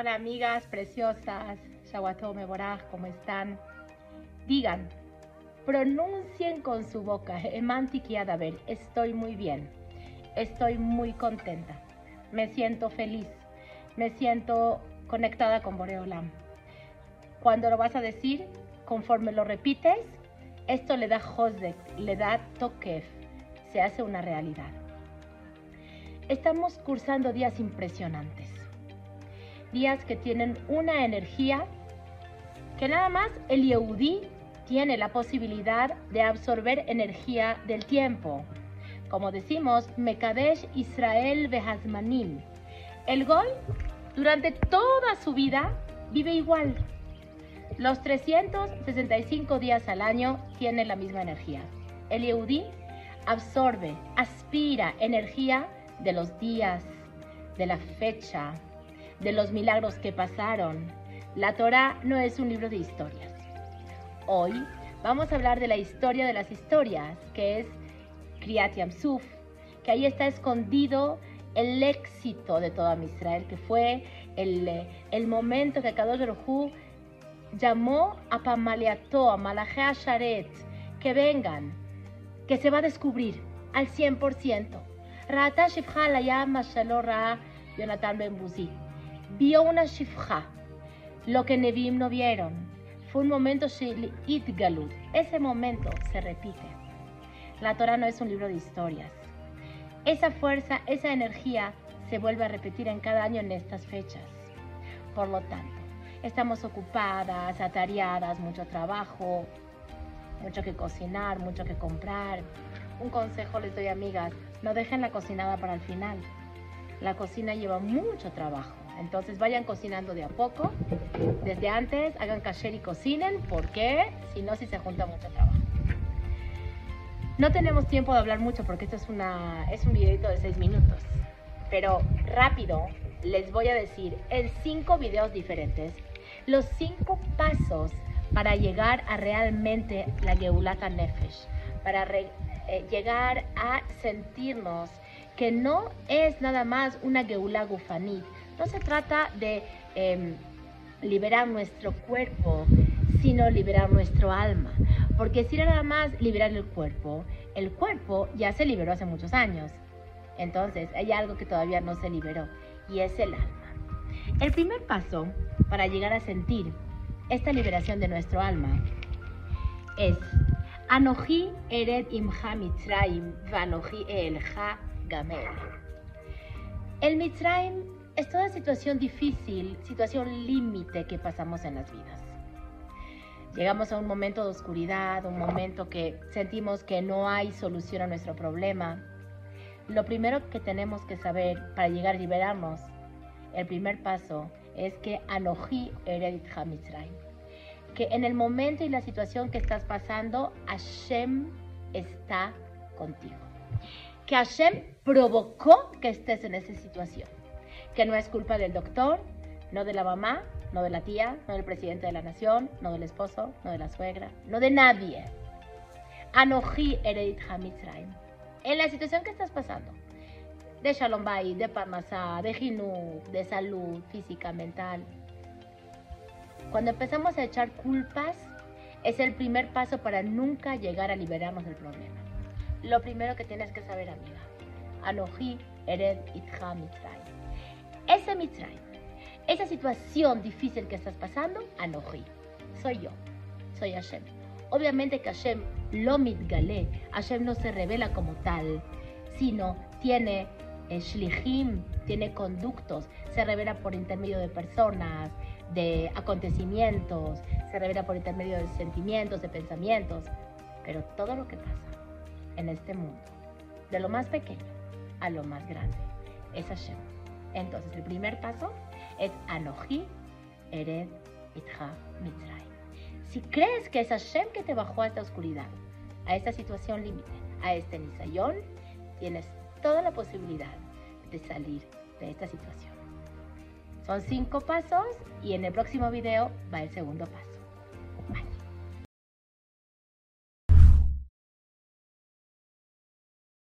Hola amigas preciosas, Shawato Meborah, ¿cómo están? Digan, pronuncien con su boca, Emantik ver, estoy muy bien, estoy muy contenta, me siento feliz, me siento conectada con Boreolam. Cuando lo vas a decir, conforme lo repites, esto le da Josek, le da Tokef, se hace una realidad. Estamos cursando días impresionantes, días que tienen una energía que nada más el Yehudi tiene la posibilidad de absorber energía del tiempo. Como decimos, Mekadesh Israel Behazmanim. El Goy, durante toda su vida, vive igual. Los 365 días al año tiene la misma energía. El Yehudi absorbe, aspira energía de los días, de la fecha, de los milagros que pasaron. La Torah no es un libro de historias. Hoy vamos a hablar de la historia de las historias, que es Kriyat Yamsuf, que ahí está escondido el éxito de toda Israel, que fue el, el momento que Kadosh Baruj llamó a Pamaliato, a Malachea Sharet, que vengan, que se va a descubrir al 100%. Rata Shifja la llama Ra Jonathan Vio una Shifja, lo que Nevim no vieron. Fue un momento Itgalut. Ese momento se repite. La Torah no es un libro de historias. Esa fuerza, esa energía se vuelve a repetir en cada año en estas fechas. Por lo tanto, estamos ocupadas, atareadas, mucho trabajo, mucho que cocinar, mucho que comprar. Un consejo les doy, amigas, no dejen la cocinada para el final. La cocina lleva mucho trabajo. Entonces vayan cocinando de a poco. Desde antes hagan kasher y cocinen porque si no, si se junta mucho trabajo. No tenemos tiempo de hablar mucho porque esto es, una, es un videito de 6 minutos. Pero rápido les voy a decir en cinco videos diferentes los cinco pasos para llegar a realmente la Geulata Nefesh, para eh, llegar a sentirnos que no es nada más una geula gufanit. No se trata de em, liberar nuestro cuerpo, sino liberar nuestro alma. Porque si nada más liberar el cuerpo, el cuerpo ya se liberó hace muchos años. Entonces hay algo que todavía no se liberó y es el alma. El primer paso para llegar a sentir esta liberación de nuestro alma es Anoji ered imha mitzrayim vanoji elja gamel. El mitzrayim es toda situación difícil, situación límite que pasamos en las vidas. Llegamos a un momento de oscuridad, un momento que sentimos que no hay solución a nuestro problema. Lo primero que tenemos que saber para llegar a liberarnos, el primer paso es que Anoji ered Mitzrayim que en el momento y la situación que estás pasando, Hashem está contigo. Que Hashem provocó que estés en esa situación. Que no es culpa del doctor, no de la mamá, no de la tía, no del presidente de la nación, no del esposo, no de la suegra, no de nadie. Anoji Eredit Hamitzraim. En la situación que estás pasando, de Shalom Bay, de Parnasá, de Jinú, de salud física, mental, cuando empezamos a echar culpas, es el primer paso para nunca llegar a liberarnos del problema. Lo primero que tienes que saber, amiga, Anoji Ered Itcha. Ese Mitzrayim, esa situación difícil que estás pasando, Anoji, soy yo, soy Hashem. Obviamente que Hashem lo mitgale, Hashem no se revela como tal, sino tiene eh, shlichim, tiene conductos, se revela por intermedio de personas, de acontecimientos, se revela por intermedio de sentimientos, de pensamientos, pero todo lo que pasa en este mundo, de lo más pequeño a lo más grande, es Hashem. Entonces, el primer paso es Anoji Ered Itcha Mitzray. Si crees que es Hashem que te bajó a esta oscuridad, a esta situación límite, a este nisayón, tienes toda la posibilidad de salir de esta situación. Son cinco pasos y en el próximo video va el segundo paso.